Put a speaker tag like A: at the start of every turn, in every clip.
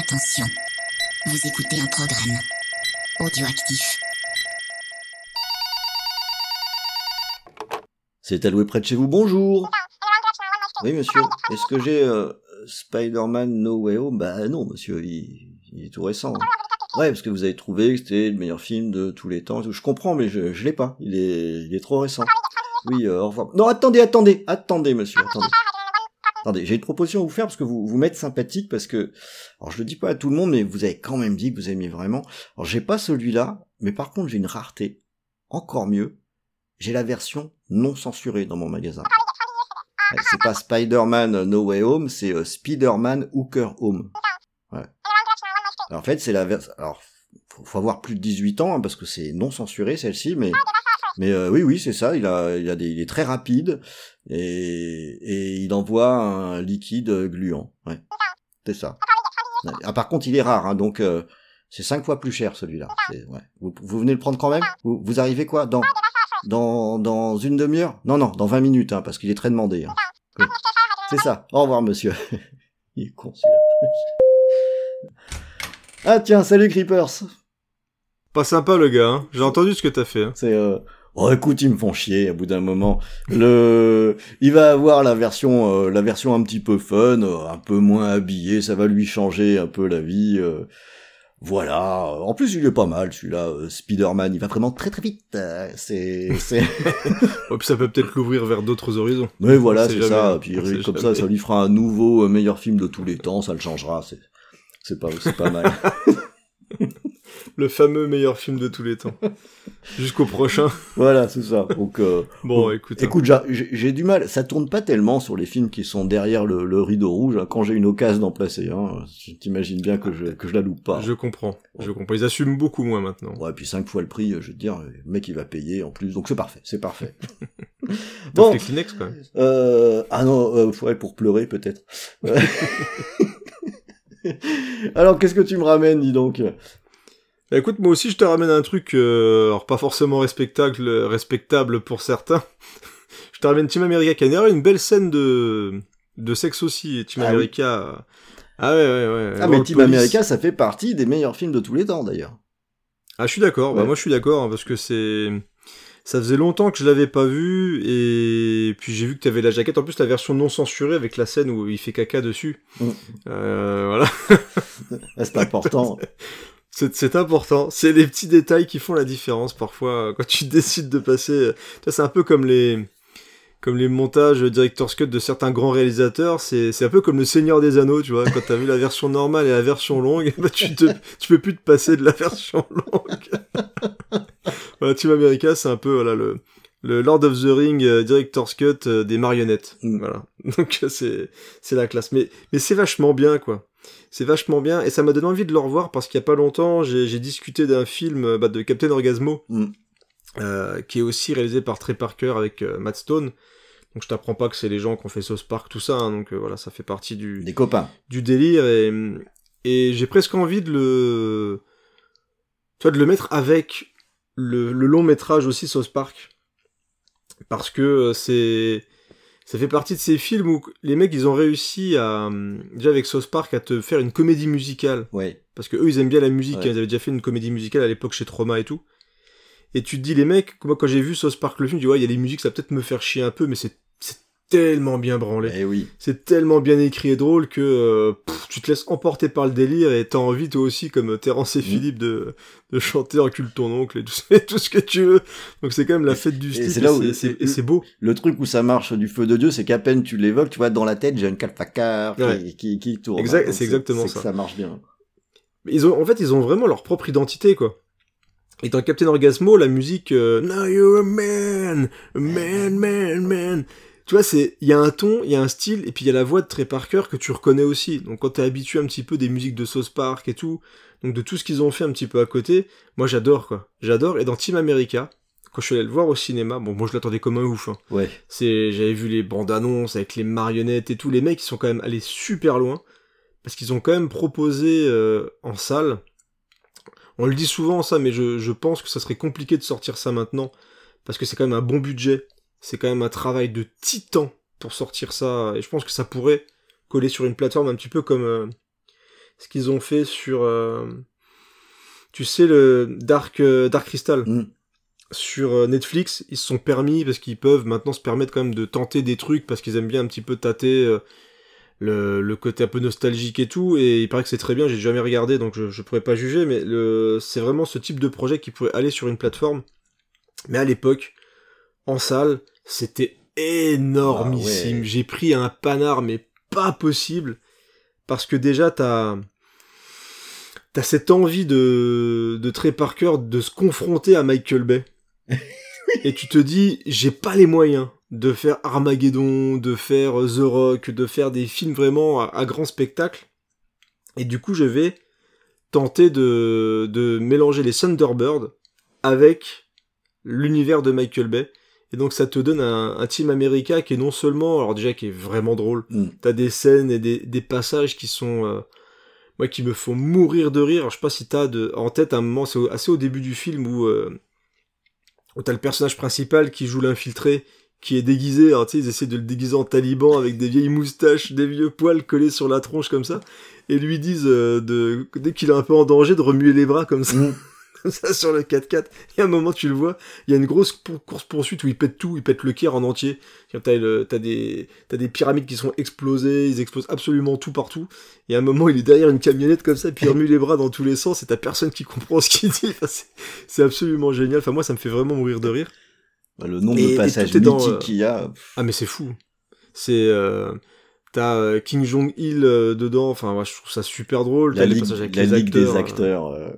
A: Attention, vous écoutez un programme audioactif.
B: C'est alloué près de chez vous, bonjour Oui, monsieur, est-ce que j'ai euh, Spider-Man No Way Home? Bah non, monsieur, il, est tout récent. Ouais, parce que vous avez trouvé que c'était le meilleur film de tous les temps. Je comprends, mais je, je l'ai pas. Il est, trop récent. Oui, euh, au revoir. Non, attendez, attendez, attendez, monsieur. Attendez, j'ai une proposition à vous faire parce que vous vous m'êtes sympathique parce que, alors je le dis pas à tout le monde, mais vous avez quand même dit que vous aimiez vraiment. Alors j'ai pas celui-là, mais par contre j'ai une rareté, encore mieux. J'ai la version non censurée dans mon magasin. C'est pas Spider-Man No Way Home, c'est euh, Spider-Man Hooker Home. Ouais. En fait, c'est la version. Alors, faut, faut avoir plus de 18 ans hein, parce que c'est non censuré celle-ci, mais mais euh, oui, oui, c'est ça. Il a, il a des, il est très rapide et, et il envoie un liquide gluant. Ouais, c'est ça. Ah, par contre, il est rare, hein, donc euh, c'est cinq fois plus cher celui-là. Ouais. Vous, vous venez le prendre quand même? Vous, vous arrivez quoi? Dans dans dans une demi-heure? Non, non, dans 20 minutes, hein, parce qu'il est très demandé. hein. Oui. C'est ça. Au revoir, monsieur. il est con celui-là. ah tiens, salut Creepers.
C: Pas sympa le gars, hein. j'ai entendu ce que t'as fait. Hein.
B: C'est euh... oh écoute, ils me font chier. À bout d'un moment, le il va avoir la version euh, la version un petit peu fun, euh, un peu moins habillé. Ça va lui changer un peu la vie. euh, Voilà. En plus, il est pas mal celui-là. euh, Spider-Man, il va vraiment très très vite. euh, C'est c'est.
C: Ouais, puis ça peut peut-être l'ouvrir vers d'autres horizons.
B: Mais voilà, c'est ça.
C: hein.
B: Puis comme ça, ça lui fera un nouveau euh, meilleur film de tous les temps. Ça le changera. C'est c'est pas c'est pas mal.
C: Le fameux meilleur film de tous les temps. Jusqu'au prochain.
B: voilà, c'est ça. Donc euh,
C: Bon, écoute. hein.
B: Écoute, j'a- j'ai du mal. Ça tourne pas tellement sur les films qui sont derrière le, le rideau rouge. hein. Quand j'ai une occasion d'en placer un, tu t'imagines bien que je, que je la loupe pas.
C: Je comprends, je comprends. Ils assument beaucoup moins maintenant.
B: Ouais, puis cinq fois le prix, je veux dire, le mec il va payer en plus, donc c'est parfait, c'est parfait.
C: Bon. Kleenex quand même.
B: euh, ah non, euh, ouais, pour pleurer peut-être. Alors qu'est-ce que tu me ramènes, dis donc?
C: Bah, écoute, moi aussi je te ramène un truc, euh, alors pas forcément respectable, respectable pour certains. je te ramène Team America, qui a d'ailleurs une belle scène de, de sexe aussi. Team
B: Ah oui.
C: America. Ah ouais, ouais, ouais.
B: Ah mais Team
C: Police.
B: America, ça fait partie des meilleurs films de tous les temps d'ailleurs.
C: Ah, je suis d'accord. Bah, moi, je suis d'accord hein, parce que c'est. Ça faisait longtemps que je l'avais pas vu et puis j'ai vu que tu avais la jaquette. En plus, la version non censurée avec la scène où il fait caca dessus.
B: Mm.
C: Euh, voilà,
B: Ah, C'est important.
C: c'est c'est important. C'est les petits détails qui font la différence parfois euh, quand tu décides de passer. euh, Tu vois, c'est un peu comme les comme les montages director's cut de certains grands réalisateurs, c'est c'est un peu comme le Seigneur des Anneaux, tu vois, quand t'as vu la version normale et la version longue, bah tu te tu peux plus te passer de la version longue. voilà, Team America, c'est un peu voilà le le Lord of the Ring euh, director's cut euh, des marionnettes.
B: Mm.
C: Voilà. Donc c'est c'est la classe mais mais c'est vachement bien quoi. C'est vachement bien et ça m'a donné envie de le revoir parce qu'il y a pas longtemps, j'ai discuté d'un film euh, bah, de Captain Orgasmo
B: Mm.
C: euh, qui est aussi réalisé par Trey Parker avec euh, Matt Stone. Donc je t'apprends pas que c'est les gens qui ont fait South Park, tout ça, hein, donc euh, voilà, ça fait partie du,
B: Des copains.
C: du délire et, et j'ai presque envie de le, tu vois, de le mettre avec le, le long métrage aussi South Park parce que c'est ça fait partie de ces films où les mecs ils ont réussi à euh, déjà avec South Park à te faire une comédie musicale
B: Ouais.
C: parce que eux ils aiment bien la musique,
B: Ouais.
C: hein, ils avaient déjà fait une comédie musicale à l'époque chez Trauma et tout. Et tu te dis les mecs, moi quand j'ai vu South Park le film, tu vois, il y a les musiques, ça va peut-être me faire chier un peu, mais c'est tellement bien branlé.
B: Eh oui.
C: C'est tellement bien écrit et drôle que euh, pff, tu te laisses emporter par le délire et t'as envie toi aussi, comme Terence et
B: Mm.
C: Philippe, de, de chanter Encule ton oncle et tout, et tout ce que tu veux. Donc c'est quand même la fête du
B: Et
C: style
B: c'est là où-
C: et c'est- et beau.
B: Le truc où ça marche du feu de Dieu, c'est qu'à peine tu l'évoques, tu vois, dans la tête, j'ai un calfacar qui,
C: Ouais.
B: qui, qui tourne.
C: Exact- c'est exactement
B: que
C: ça.
B: ça marche bien.
C: Mais Ils ont, en fait, ils ont vraiment leur propre identité, quoi. Et dans Captain Orgasmo, la musique euh, Now you're a man, a man, man, man. Tu vois, c'est il y a un ton, il y a un style, et puis il y a la voix de Trey Parker que tu reconnais aussi. Donc quand t'es habitué un petit peu des musiques de South Park et tout, donc de tout ce qu'ils ont fait un petit peu à côté, moi j'adore quoi. J'adore. Et dans Team America, quand je suis allé le voir au cinéma, bon moi je l'attendais comme un ouf. hein.
B: Ouais.
C: C'est, j'avais vu les bandes annonces avec les marionnettes et tout. Les mecs, ils sont quand même allés super loin parce qu'ils ont quand même proposé euh, en salle. On le dit souvent ça, mais je, je pense que ça serait compliqué de sortir ça maintenant parce que c'est quand même un bon budget. C'est quand même un travail de titan pour sortir ça et je pense que ça pourrait coller sur une plateforme un petit peu comme euh, ce qu'ils ont fait sur, euh, tu sais, le Dark, euh, Dark Crystal.
B: Mm.
C: Sur Netflix, ils se sont permis, parce qu'ils peuvent maintenant se permettre quand même de tenter des trucs, parce qu'ils aiment bien un petit peu tâter le, le côté un peu nostalgique et tout, et il paraît que c'est très bien, j'ai jamais regardé, donc je, je pourrais pas juger, mais c'est vraiment ce type de projet qui pourrait aller sur une plateforme. Mais à l'époque, en salle, c'était énormissime.
B: Ah ouais.
C: J'ai pris un panard, mais pas possible. Parce que déjà, t'as, t'as cette envie de, de Trey Parker de se confronter à Michael Bay. et tu te dis, j'ai pas les moyens de faire Armageddon, de faire The Rock, de faire des films vraiment à, à grand spectacle. Et du coup, je vais tenter de, de mélanger les Thunderbirds avec l'univers de Michael Bay. Et donc ça te donne un, un Team America qui est non seulement, alors déjà qui est vraiment drôle,
B: Mm.
C: t'as des scènes et des, des passages qui sont, euh, moi qui me font mourir de rire. Alors, je sais pas si t'as de, en tête un moment, c'est assez au début du film où, euh, où t'as le personnage principal qui joue l'infiltré, qui est déguisé, alors tu sais, ils essaient de le déguiser en taliban avec des vieilles moustaches, des vieux poils collés sur la tronche comme ça, et lui disent euh, de, dès qu'il est un peu en danger de remuer les bras comme ça
B: Mm.
C: ça sur le 4x4. Et à un moment, tu le vois, il y a une grosse pour- course-poursuite où il pète tout, il pète le Caire en entier. T'as, des, t'as des pyramides qui sont explosées, ils explosent absolument tout partout. Et à un moment, il est derrière une camionnette comme ça, puis il remue les bras dans tous les sens, et t'as personne qui comprend ce qu'il dit. Enfin, c'est, absolument génial. Enfin, moi, ça me fait vraiment mourir de rire.
B: Bah, le nombre
C: Et-
B: de passages mythiques
C: euh,
B: qu'il y a.
C: Ah, mais c'est fou. C'est, euh, T'as euh, King Jong-il euh, dedans, enfin ouais, je trouve ça super drôle.
B: La
C: les
B: ligue,
C: passages avec
B: la
C: les
B: ligue
C: acteurs.
B: des acteurs. euh,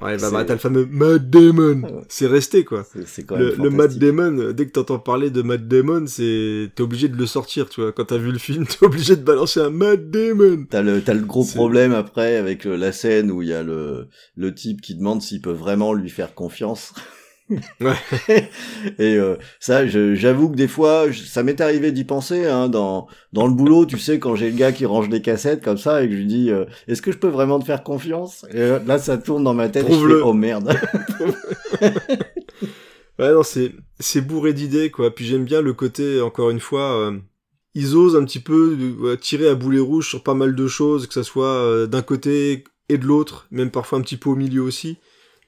C: Ouais, bah, bah, t'as le fameux Matt Damon. C'est resté quoi.
B: c'est- c'est quand
C: Le,
B: même
C: le Matt. Damon, dès que t'entends parler de Matt Damon, c'est t'es obligé de le sortir, tu vois. Quand t'as vu le film, t'es obligé de balancer un Matt Damon.
B: T'as le, t'as le gros problème après avec euh, la scène où il y a le, le type qui demande s'il peut vraiment lui faire confiance.
C: Ouais.
B: Et euh, ça, j'avoue que des fois, je- ça m'est arrivé d'y penser hein, dans dans le boulot. Tu sais, quand j'ai le gars qui range des cassettes comme ça et que je lui dis, euh, est-ce que je peux vraiment te faire confiance? Et euh, là, ça tourne dans ma tête. Et je fais, oh merde.
C: Ouais, non, c'est c'est bourré d'idées quoi. Puis j'aime bien le côté, encore une fois, euh, ils osent un petit peu euh, tirer à boulet rouge sur pas mal de choses, que ça soit euh, d'un côté et de l'autre, même parfois un petit peu au milieu aussi.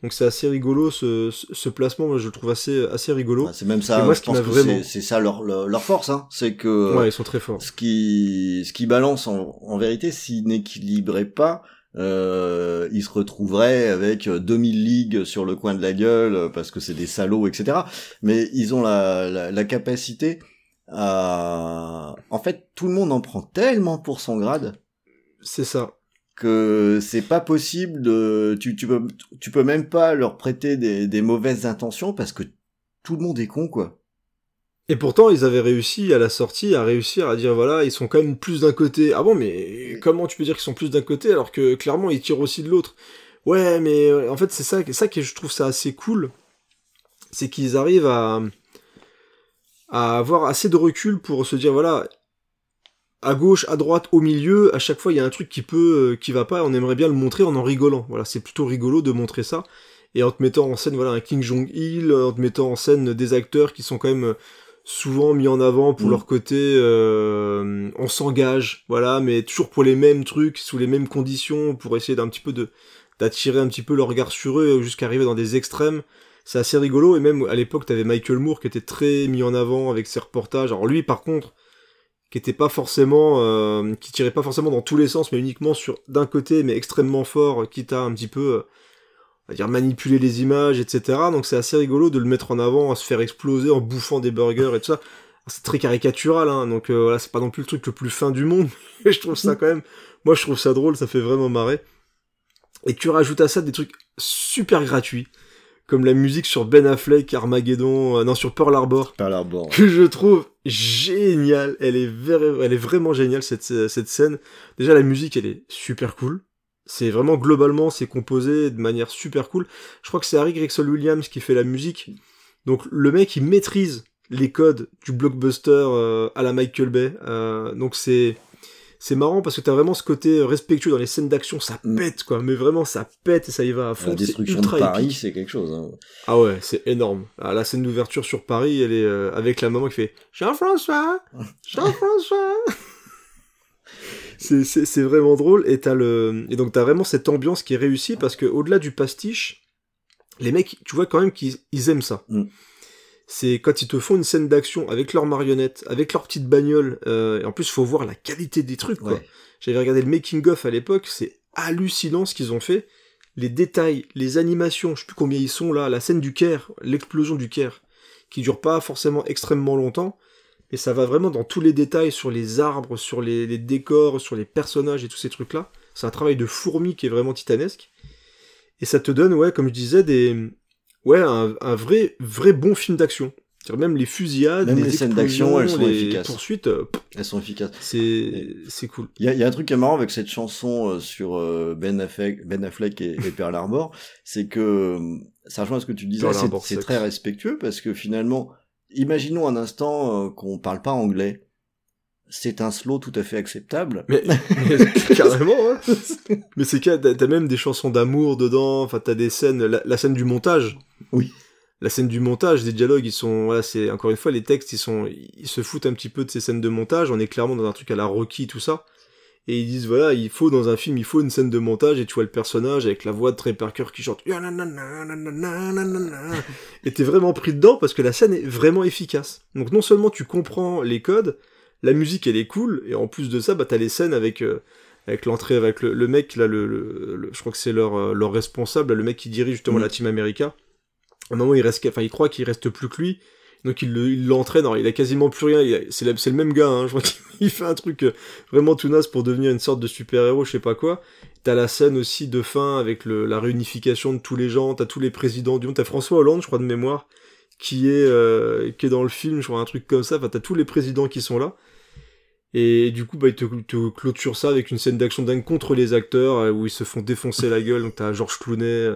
C: Donc c'est assez rigolo ce, ce, ce placement, moi je le trouve assez assez rigolo.
B: Ah, c'est même ça.
C: Et moi,
B: je
C: ce
B: pense que
C: vraiment-
B: c'est- ça leur, leur force, hein. C'est que
C: Ouais, ils sont très forts.
B: ce qui ce qui balance en, en vérité s'ils n'équilibraient pas euh, ils se retrouveraient avec euh, 2000 ligues sur le coin de la gueule euh, parce que c'est des salauds etc mais ils ont la, la, la capacité à en fait tout le monde en prend tellement pour son grade
C: C'est ça.
B: Que c'est pas possible de tu peux même pas leur prêter des, mauvaises intentions parce que tout le monde est con quoi
C: Et pourtant, ils avaient réussi à la sortie à réussir à dire voilà, ils sont quand même plus d'un côté. Ah bon, mais comment tu peux dire qu'ils sont plus d'un côté alors que clairement ils tirent aussi de l'autre? Ouais, mais euh, en fait, c'est ça, ça que je trouve ça assez cool. C'est qu'ils arrivent à avoir assez de recul pour se dire voilà, à gauche, à droite, au milieu, à chaque fois il y a un truc qui peut, euh, qui va pas et on aimerait bien le montrer en en rigolant. Voilà, c'est plutôt rigolo de montrer ça. Et en te mettant en scène voilà un King Jong-il, en te mettant en scène des acteurs qui sont quand même euh, souvent mis en avant pour
B: Mm.
C: leur côté euh, on s'engage voilà mais toujours pour les mêmes trucs sous les mêmes conditions pour essayer d'un petit peu de d'attirer un petit peu le regard sur eux jusqu'à arriver dans des extrêmes c'est assez rigolo et même à l'époque t'avais Michael Moore qui était très mis en avant avec ses reportages alors lui par contre euh, qui tirait pas forcément dans tous les sens mais uniquement sur d'un côté mais extrêmement fort quitte à un petit peu euh, dire manipuler les images, etc. Donc c'est assez rigolo de le mettre en avant, à se faire exploser en bouffant des burgers et tout ça. C'est très caricatural, hein, donc euh, voilà, c'est pas non plus le truc le plus fin du monde, mais je trouve ça quand même, moi je trouve ça drôle, ça fait vraiment marrer. Et tu rajoutes à ça des trucs super gratuits, comme la musique sur Ben Affleck, Armageddon, euh, non sur Pearl Harbor,
B: par là bon
C: que je trouve géniale. Elle est, ver- elle est vraiment géniale cette, cette scène. Déjà la musique elle est super cool. C'est vraiment globalement c'est composé de manière super cool. Je crois que c'est Harry Gregson Williams qui fait la musique. Donc le mec il maîtrise les codes du blockbuster euh, à la Michael Bay. Euh, donc c'est c'est marrant parce que t'as vraiment ce côté respectueux dans les scènes d'action, ça
B: Mm.
C: pète quoi, mais vraiment ça pète et ça y va à fond.
B: la destruction de Paris c'est quelque chose hein.
C: Ah ouais, c'est énorme. Ah, la scène d'ouverture sur Paris, elle est euh, avec la maman qui fait Jean-François, Jean-François. c'est, vraiment drôle et t'as le et donc t'as vraiment cette ambiance qui est réussie parce que au-delà du pastiche, les mecs, tu vois quand même qu'ils ils aiment ça.
B: Mm.
C: C'est quand ils te font une scène d'action avec leurs marionnettes, avec leurs petites bagnoles. euh, et en plus, faut voir la qualité des trucs. Quoi.
B: Ouais.
C: J'avais regardé le making of à l'époque, c'est hallucinant ce qu'ils ont fait. Les détails, les animations, je sais plus combien ils sont là, la scène du Caire, l'explosion du Caire, qui dure pas forcément extrêmement longtemps, mais ça va vraiment dans tous les détails sur les arbres, sur les, les décors, sur les personnages et tous ces trucs-là. C'est un travail de fourmi qui est vraiment titanesque. Et ça te donne, ouais, comme je disais, des, ouais, un, un vrai, vrai bon film d'action. Même les fusillades,
B: Même les scènes d'action, elles sont
C: les
B: efficaces.
C: poursuites, euh,
B: Elles sont efficaces.
C: c'est, c'est cool.
B: Il y a, y a un truc qui est marrant avec cette chanson euh, sur euh, Ben Affleck, Ben Affleck et, et Pearl Harbor, c'est que ça rejoint à ce que tu disais, c'est très respectueux parce que finalement, imaginons un instant qu'on parle pas anglais. C'est un slow tout à fait acceptable.
C: Mais, mais carrément, hein. Mais c'est qu'il t'as t'as même des chansons d'amour dedans, enfin t'as des scènes, la, la scène du montage.
B: Oui.
C: La scène du montage, des dialogues, ils sont, voilà, c'est, encore une fois, les textes, ils sont, ils se foutent un petit peu de ces scènes de montage, on est clairement dans un truc à la Rocky, tout ça. Et ils disent, voilà, il faut, dans un film, il faut une scène de montage, et tu vois le personnage avec la voix de Trey Parker qui chante, et t'es vraiment pris dedans parce que la scène est vraiment efficace. Donc non seulement tu comprends les codes, la musique elle est cool, et en plus de ça, bah t'as les scènes avec, euh, avec l'entrée, avec le, le mec, là, le, le- le- je crois que c'est leur, euh, leur responsable, le mec qui dirige justement
B: Mm.
C: la Team America. À un moment, il reste, enfin, il croit qu'il reste plus que lui. Donc il le- il l'entraîne, alors il a quasiment plus rien, il c'est le même gars, hein, je crois qu'il fait un truc euh, vraiment tout naze pour devenir une sorte de super-héros, je sais pas quoi. T'as la scène aussi de fin avec la réunification de tous les gens, t'as tous les présidents du monde, t'as François Hollande, je crois de mémoire, qui est, euh, qui est dans le film, je crois un truc comme ça, enfin t'as tous les présidents qui sont là. Et du coup, bah, ils te, te clôturent ça avec une scène d'action dingue contre les acteurs, euh, où ils se font défoncer la gueule, donc t'as George Clooney,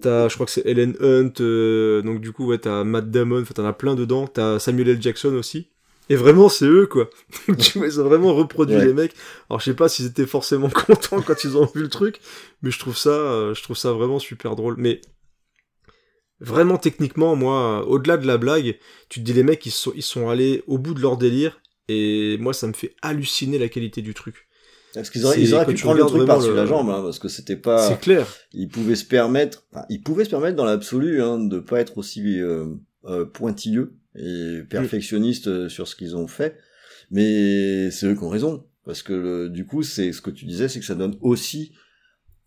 C: T'as, je crois que c'est Ellen Hunt, euh, donc du coup, ouais, t'as Matt Damon, enfin, t'en as plein dedans. T'as Samuel L. Jackson aussi. Et vraiment, c'est eux, quoi. tu vois, ils ont vraiment reproduit
B: Ouais.
C: les mecs. Alors, je sais pas s'ils étaient forcément contents quand ils ont vu le truc, mais je trouve ça, euh, je trouve ça vraiment super drôle. Mais vraiment, techniquement, moi, au-delà de la blague, tu te dis, les mecs, ils sont, ils sont allés au bout de leur délire, et moi, ça me fait halluciner la qualité du truc.
B: Parce qu'ils auraient, ils pu prendre le truc par-dessus
C: le-
B: la jambe, hein, parce que c'était pas.
C: C'est clair.
B: Ils pouvaient se permettre, enfin, ils pouvaient se permettre dans l'absolu hein, de pas être aussi euh, euh, pointilleux et perfectionnistes euh, sur ce qu'ils ont fait, mais c'est eux qui ont raison, parce que le- du coup, c'est ce que tu disais, c'est que ça donne aussi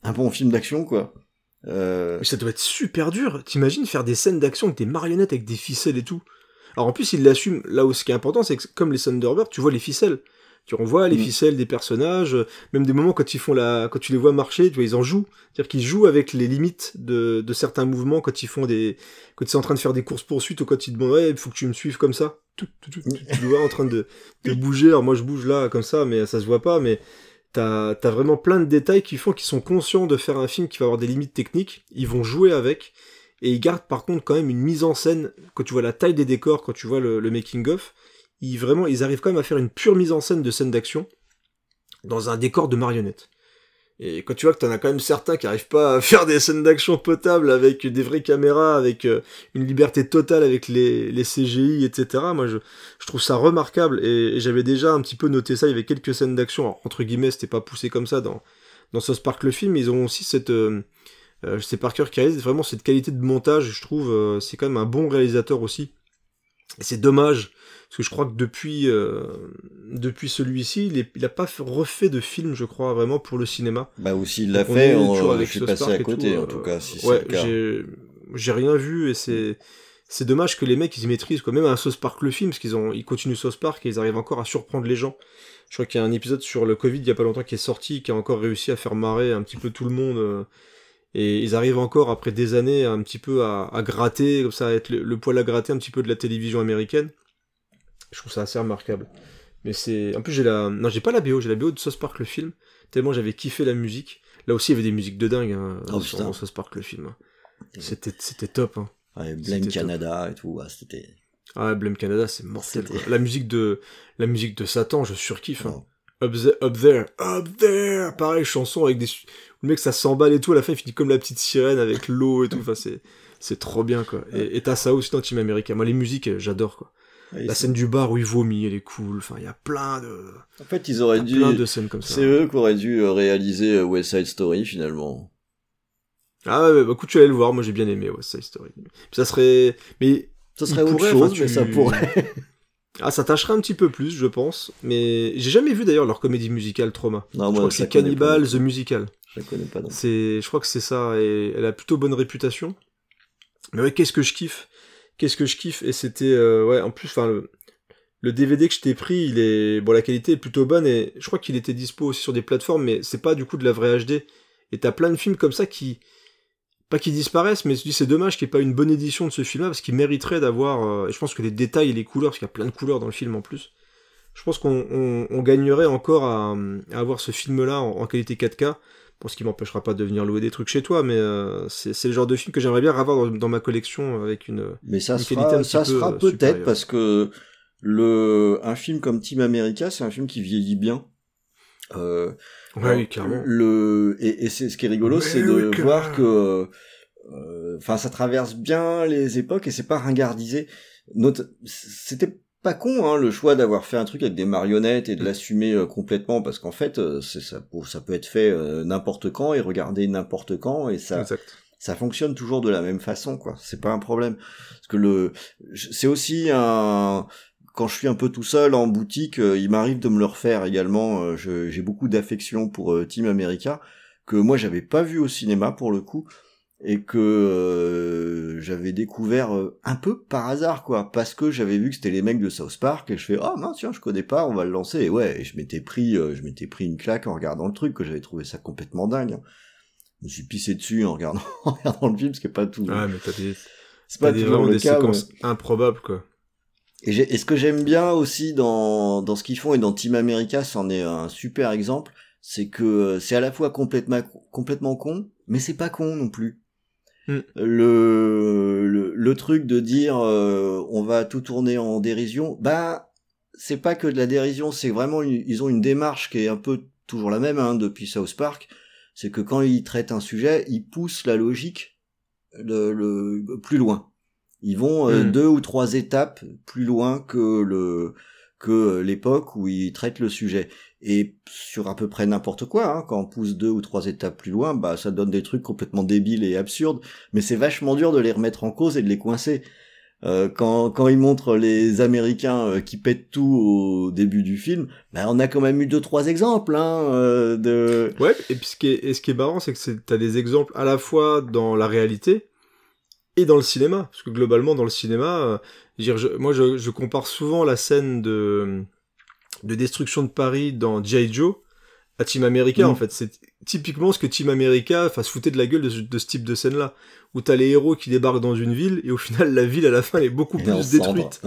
B: un bon film d'action, quoi. Euh,
C: Mais ça doit être super dur. T'imagines faire des scènes d'action avec des marionnettes avec des ficelles et tout. Alors en plus, ils l'assument. Là où ce qui est important, c'est que comme les Thunderbirds, tu vois les ficelles. Tu on voit les
B: Mm.
C: ficelles des personnages, euh, même des moments quand ils font la, quand tu les vois marcher, tu vois, ils en jouent. C'est-à-dire qu'ils jouent avec les limites de, de certains mouvements quand ils font des, quand ils sont en train de faire des courses poursuites ou quand ils te demandent, ouais, il faut que tu me suives comme ça. Tout, tout, tout, tu, tu le vois en train de, de bouger. Alors moi, je bouge là comme ça, mais ça se voit pas, mais T'as as vraiment plein de détails qui font qu'ils sont conscients de faire un film qui va avoir des limites techniques, ils vont jouer avec, et ils gardent par contre quand même une mise en scène, quand tu vois la taille des décors, quand tu vois le, making-of, ils, vraiment, ils arrivent quand même à faire une pure mise en scène de scène d'action dans un décor de marionnettes. Et quand tu vois que t'en as quand même certains qui arrivent pas à faire des scènes d'action potables avec des vraies caméras, avec euh, une liberté totale avec les, CGI, etc. Moi, je, je trouve ça remarquable et, j'avais déjà un petit peu noté ça. Il y avait quelques scènes d'action, entre guillemets, c'était pas poussé comme ça dans, dans South Park le film. Ils ont aussi cette, euh, c'est Parker qui réalise vraiment cette qualité de montage. Je trouve, euh, c'est quand même un bon réalisateur aussi. Et c'est dommage parce que je crois que depuis, euh, depuis celui-ci, il, est- il a pas fait- refait de film, je crois, vraiment pour le cinéma.
B: bah aussi, il l'a fait,
C: est
B: on,
C: toujours
B: je
C: avec
B: suis
C: South
B: passé à côté,
C: tout,
B: en
C: euh,
B: tout cas, si
C: ouais, j'ai rien vu et c'est c'est dommage que les mecs ils y maîtrisent quoi. Même à South Park le film, parce qu'ils ont ils continuent South Park et ils arrivent encore à surprendre les gens. Je crois qu'il y a un épisode sur le Covid il y a pas longtemps qui est sorti, qui a encore réussi à faire marrer un petit peu tout le monde. euh, et ils arrivent encore après des années un petit peu à, à gratter comme ça, à être le, le poil à gratter un petit peu de la télévision américaine. Je trouve ça assez remarquable. Mais c'est en plus j'ai la non j'ai pas la BO, j'ai la BO de South Park le film. Tellement j'avais kiffé la musique. Là aussi il y avait des musiques de dingue hein,
B: Oh, putain.
C: South Park le film. C'était c'était top. Hein.
B: Ouais, Blame
C: top.
B: Canada et tout, ouais, c'était...
C: Ah, Blame Canada, c'est mortel. La musique de la musique de Satan, je surkiffe. hein. Up, the- up there, up there. Pareil, chanson avec des. Le mec, ça s'emballe et tout. À la fin, il finit comme la petite sirène avec l'eau et tout. Enfin, c'est c'est trop bien quoi. Et t'as ça aussi dans Team America. Moi, les musiques, euh, j'adore quoi.
B: Ouais,
C: La scène du bar où il vomit, elle est cool. Enfin, il y a plein de,
B: En fait, ils auraient dû.
C: plein de scènes comme ça.
B: C'est eux qui auraient dû euh, réaliser euh, West Side Story finalement.
C: Ah ouais, bah écoute, tu allais le voir. Moi, j'ai bien aimé West Side Story. Ça serait, mais
B: Ça serait autre chose,
C: enfin,
B: mais
C: tu-
B: ça pourrait.
C: ah, ça tâcherait un petit peu plus, je pense. Mais j'ai jamais vu d'ailleurs leur comédie musicale Trauma.
B: Non,
C: je crois que c'est
B: pas
C: Cannibal the. Musical.
B: Je la connais pas non.
C: C'est, je crois que c'est ça, et elle a plutôt bonne réputation. Mais ouais, qu'est-ce que je kiffe? Qu'est-ce que je kiffe? Et c'était, euh, ouais, en plus, enfin, le, le DVD que je t'ai pris, il est, bon, la qualité est plutôt bonne, et je crois qu'il était dispo aussi sur des plateformes, mais c'est pas du coup de la vraie HD. Et t'as plein de films comme ça qui, pas qui disparaissent, mais je dis c'est dommage qu'il n'y ait pas une bonne édition de ce film-là, parce qu'il mériterait d'avoir, euh, et je pense que les détails et les couleurs, parce qu'il y a plein de couleurs dans le film en plus, je pense qu'on on, on gagnerait encore à, à avoir ce film-là en, en qualité 4K. Bon, ce qui m'empêchera pas de venir louer des trucs chez toi, mais euh, c'est le genre de film que j'aimerais bien avoir dans, dans ma collection avec une.
B: Mais ça
C: Une
B: se
C: qualité
B: fera,
C: un petit
B: ça se
C: peu,
B: fera
C: euh,
B: peut-être parce que le un film comme Team America, c'est un film qui vieillit bien. Euh,
C: Ouais,
B: alors,
C: clairement.
B: Le et, et c'est ce qui est rigolo, c'est de
C: oui,
B: voir que, euh, enfin, ça traverse bien les époques et c'est pas ringardisé. Note- C'était pas con hein, le choix d'avoir fait un truc avec des marionnettes et de l'assumer euh, complètement parce qu'en fait, euh, c'est ça, ça peut être fait euh, n'importe quand et regarder n'importe quand et ça
C: Exact.
B: ça fonctionne toujours de la même façon, quoi. C'est pas un problème. Parce que le, c'est aussi un, quand je suis un peu tout seul en boutique, euh, il m'arrive de me le refaire également. euh, j'ai beaucoup d'affection pour euh, Team America que moi j'avais pas vu au cinéma pour le coup et que euh, j'avais découvert euh, un peu par hasard quoi parce que j'avais vu que c'était les mecs de South Park et je fais ah mince tiens je connais pas on va le lancer et ouais et je m'étais pris euh, je m'étais pris une claque en regardant le truc que j'avais trouvé ça complètement dingue je me suis pissé dessus en regardant, en regardant le film, ce qui est pas tout.
C: Ouais, mais t'as des,
B: c'est pas
C: des,
B: toujours le
C: des
B: cas.
C: séquences
B: ouais.
C: improbables, quoi.
B: Et, et ce que j'aime bien aussi dans, dans ce qu'ils font et dans Team America, c'en est un super exemple, c'est que euh, c'est à la fois complètement, complètement con, mais c'est pas con non plus.
C: Hmm.
B: Le, le, le truc de dire euh, on va tout tourner en dérision, bah c'est pas que de la dérision, c'est vraiment une- ils ont une démarche qui est un peu toujours la même hein, depuis South Park, c'est que quand ils traitent un sujet, ils poussent la logique le, le plus loin. Ils vont euh,
C: Hmm.
B: deux ou trois étapes plus loin que le que l'époque où ils traitent le sujet. Et sur à peu près n'importe quoi, hein, quand on pousse deux ou trois étapes plus loin, bah ça donne des trucs complètement débiles et absurdes. Mais c'est vachement dur de les remettre en cause et de les coincer. Euh, quand, quand ils montrent les Américains euh, qui pètent tout au début du film, bah, on a quand même eu deux trois exemples hein, euh, de.
C: Ouais, et puis ce qui est, et ce qui est marrant, c'est que t'as des exemples à la fois dans la réalité et dans le cinéma. Parce que globalement, dans le cinéma, euh, je veux dire, je- moi je, je compare souvent la scène de, de destruction de Paris dans G.I. Joe à Team America,
B: Mm.
C: en fait. C'est typiquement ce que Team America se foutait de la gueule de, ce- de ce type de scène-là. Où t'as les héros qui débarquent dans une ville et au final, la ville à la fin elle est beaucoup
B: Et
C: plus détruite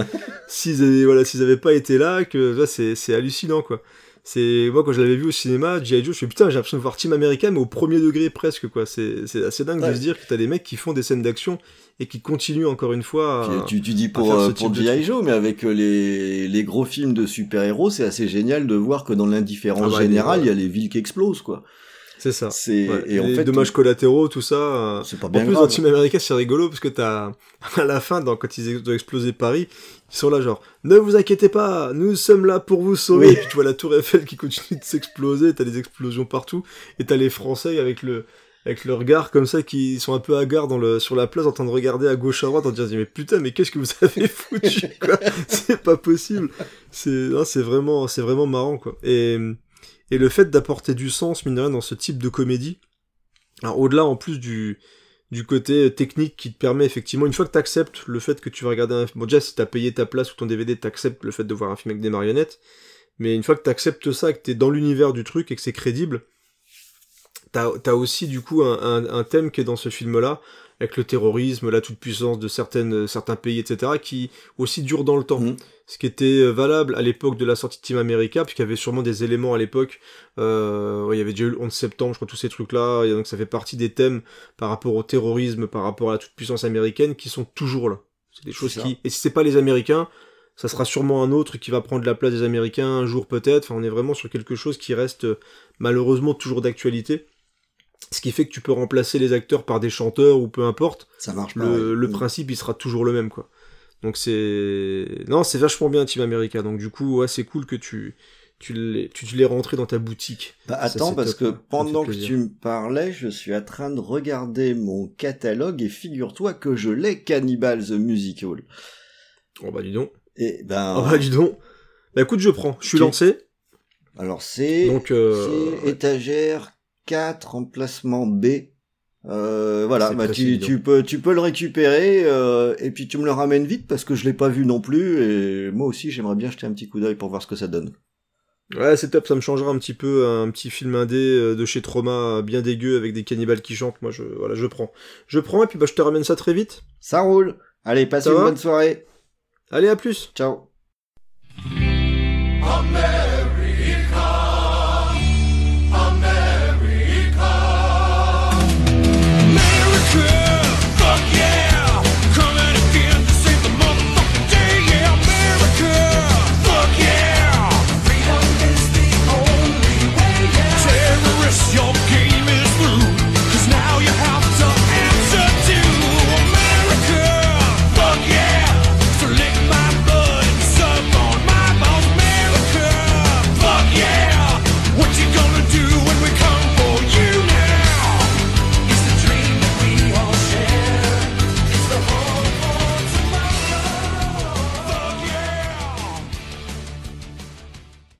C: s'ils avaient, voilà, s'ils avaient pas été là, que là, c'est hallucinant, quoi. C'est, moi, quand je l'avais vu au cinéma, G.I. Joe, je me suis dit, putain, j'ai l'impression de voir Team America, mais au premier degré presque, quoi. C'est, c'est assez dingue de se dire que t'as des mecs qui font des scènes d'action et qui continuent encore une fois à...
B: Tu, tu dis pour, euh, pour G.I. Joe, mais avec euh, les, les gros films de super-héros, c'est assez génial de voir que dans l'indifférence
C: Ah bah,
B: générale, il y a les villes qui explosent, quoi.
C: C'est ça.
B: C'est,
C: Ouais.
B: et en
C: Les
B: fait,
C: dommages collatéraux, tout ça. euh,
B: c'est pas
C: En
B: bien
C: plus,
B: grave.
C: dans Team America, c'est rigolo parce que t'as, à la fin, dans, quand ils ont explosé Paris, ils sont là genre, ne vous inquiétez pas, nous sommes là pour vous sauver.
B: Oui.
C: Et puis tu vois la tour Eiffel qui continue de s'exploser, t'as des explosions partout, et t'as les Français avec le, avec le regard comme ça qui sont un peu hagards dans le, sur la place en train de regarder à gauche à droite en disant, mais putain, mais qu'est-ce que vous avez foutu, quoi? c'est pas possible. C'est, c'est vraiment, c'est vraiment marrant, quoi. Et, et le fait d'apporter du sens, mine de rien, dans ce type de comédie, alors au-delà en plus du, du côté technique qui te permet effectivement, une fois que tu acceptes le fait que tu vas regarder un film, bon déjà si t'as payé ta place ou ton DVD, t'acceptes le fait de voir un film avec des marionnettes, mais une fois que t'acceptes ça, que t'es dans l'univers du truc et que c'est crédible, t'as as aussi du coup un thème qui est dans ce film-là, avec le terrorisme, la toute-puissance de certaines, certains pays, etc., qui aussi dure dans le temps.
B: Mhm.
C: Ce qui était euh, valable à l'époque de la sortie de Team America, puisqu'il y avait sûrement des éléments à l'époque, euh, ouais, il y avait déjà eu le 11 septembre, je crois, tous ces trucs-là, et donc ça fait partie des thèmes par rapport au terrorisme, par rapport à la toute-puissance américaine, qui sont toujours là. C'est des choses qui... Et si c'est pas les Américains, ça sera sûrement un autre qui va prendre la place des Américains un jour peut-être, enfin on est vraiment sur quelque chose qui reste euh, malheureusement toujours d'actualité. Ce qui fait que tu peux remplacer les acteurs par des chanteurs ou peu importe,
B: Ça marche pas.
C: le,
B: ouais.
C: le
B: Mm.
C: principe il sera toujours le même quoi. Donc c'est non, c'est vachement bien Team America. Donc du coup, ouais, c'est cool que tu tu l'aies tu, tu l'aies rentré dans ta boutique.
B: Bah attends, parce
C: top,
B: que
C: hein. Fait
B: pendant que tu me parlais, je suis en train de regarder mon catalogue et figure-toi que je l'ai Cannibal the Musical.
C: Oh bah dis donc.
B: Et ben,
C: Oh bah dis donc. Bah écoute, je prends. Je suis lancé.
B: alors c'est
C: Donc euh,
B: c'est étagère 4 emplacement B. Euh, voilà, bah tu, peux tu peux le récupérer euh, et puis tu me le ramènes vite parce que je l'ai pas vu non plus et moi aussi j'aimerais bien jeter un petit coup d'œil pour voir ce que ça donne.
C: Ouais, c'est top, ça me changera un petit peu un petit film indé euh, de chez Trauma bien dégueu avec des cannibales qui chantent. Moi, je, voilà, je prends. Je prends et puis bah, je te ramène ça très vite.
B: Ça roule. Allez, passe une bonne soirée.
C: Allez, à plus
B: Ciao.